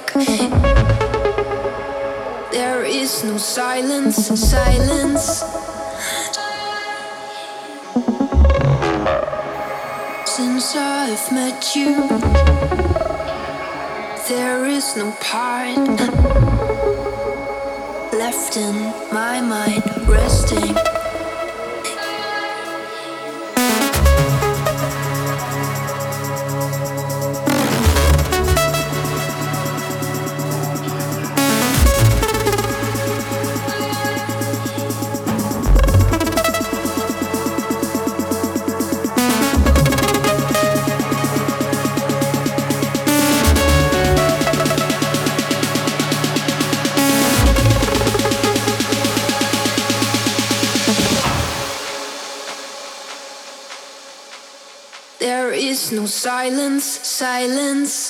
dark. There is no silence, silence. Since I've met you, there is no part left in my mind resting. Silence, silence.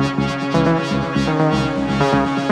Thank you.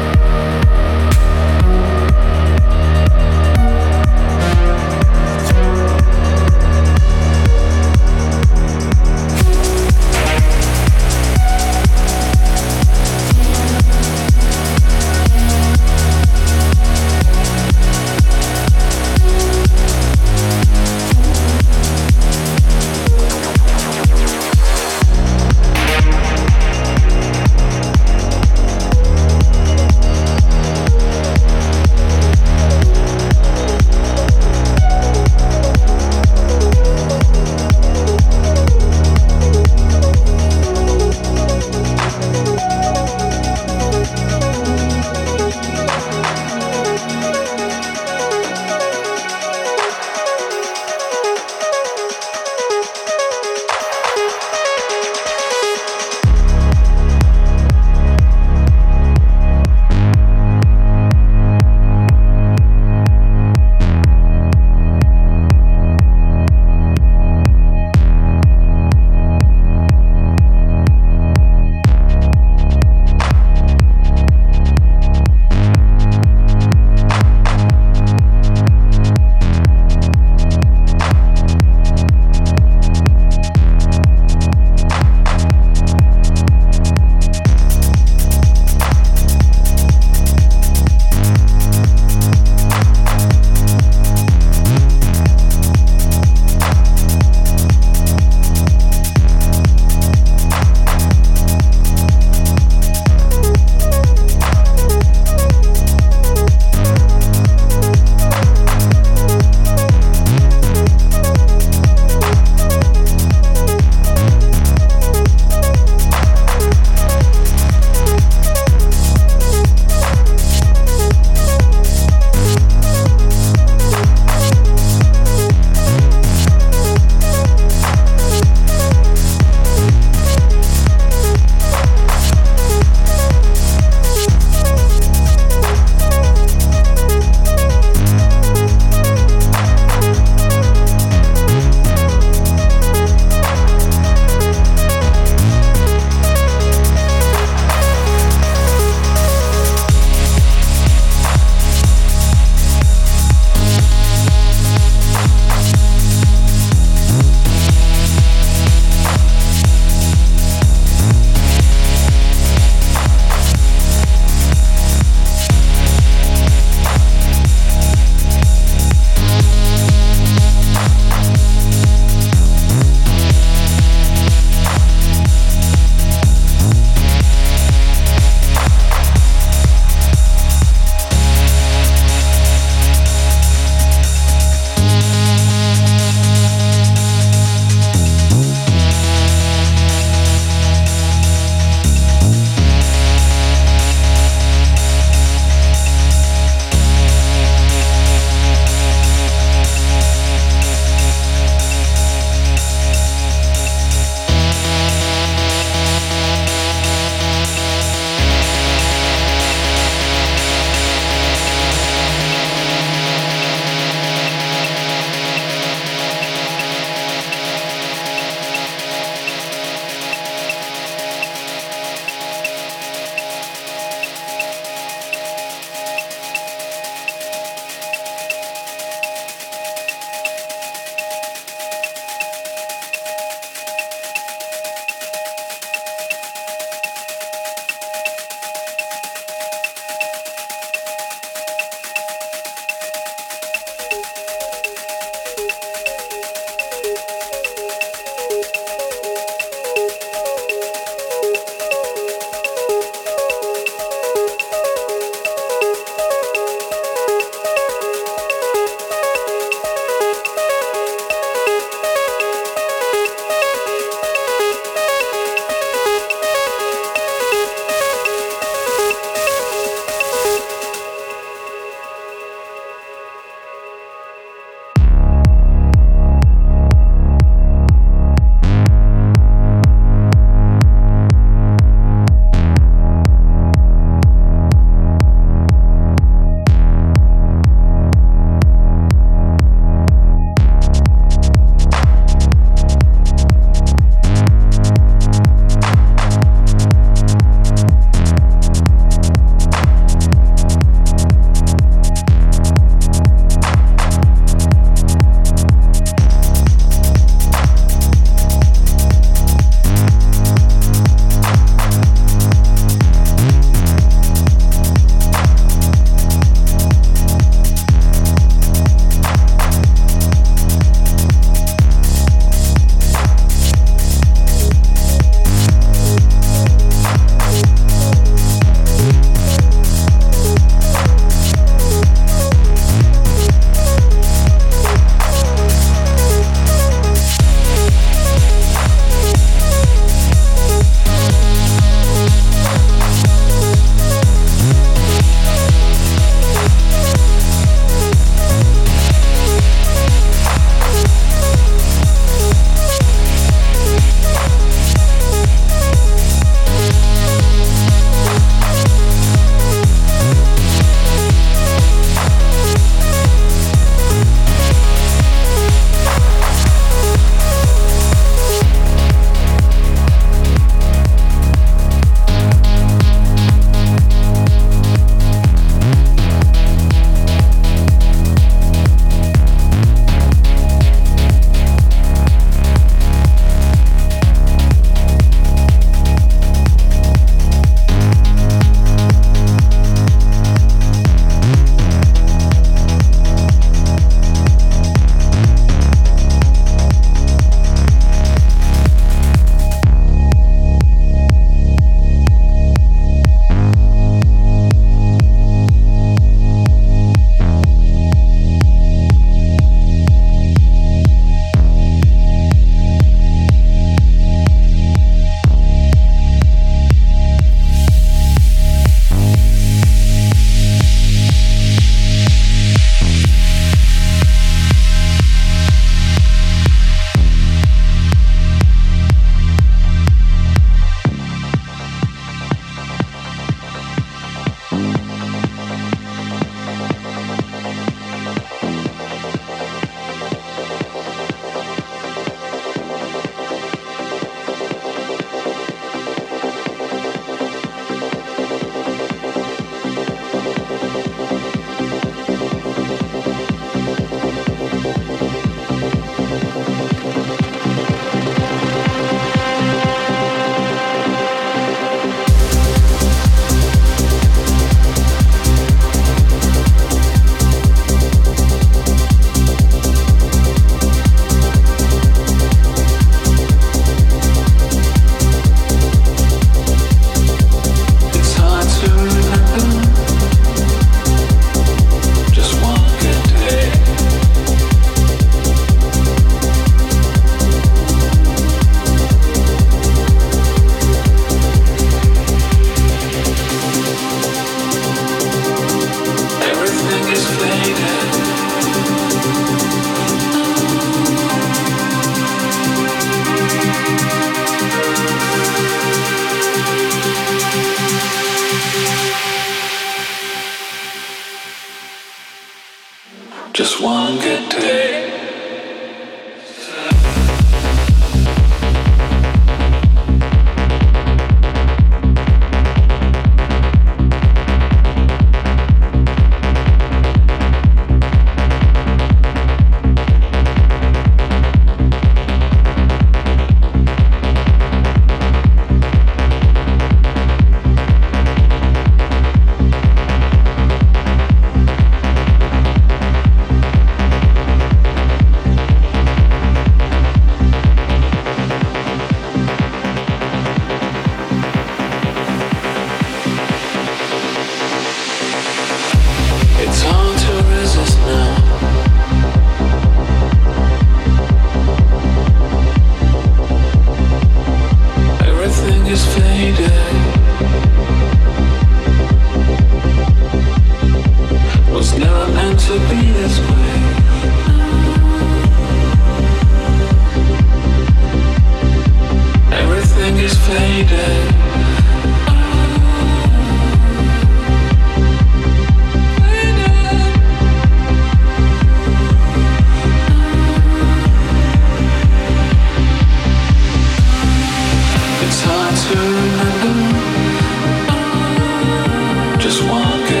Just one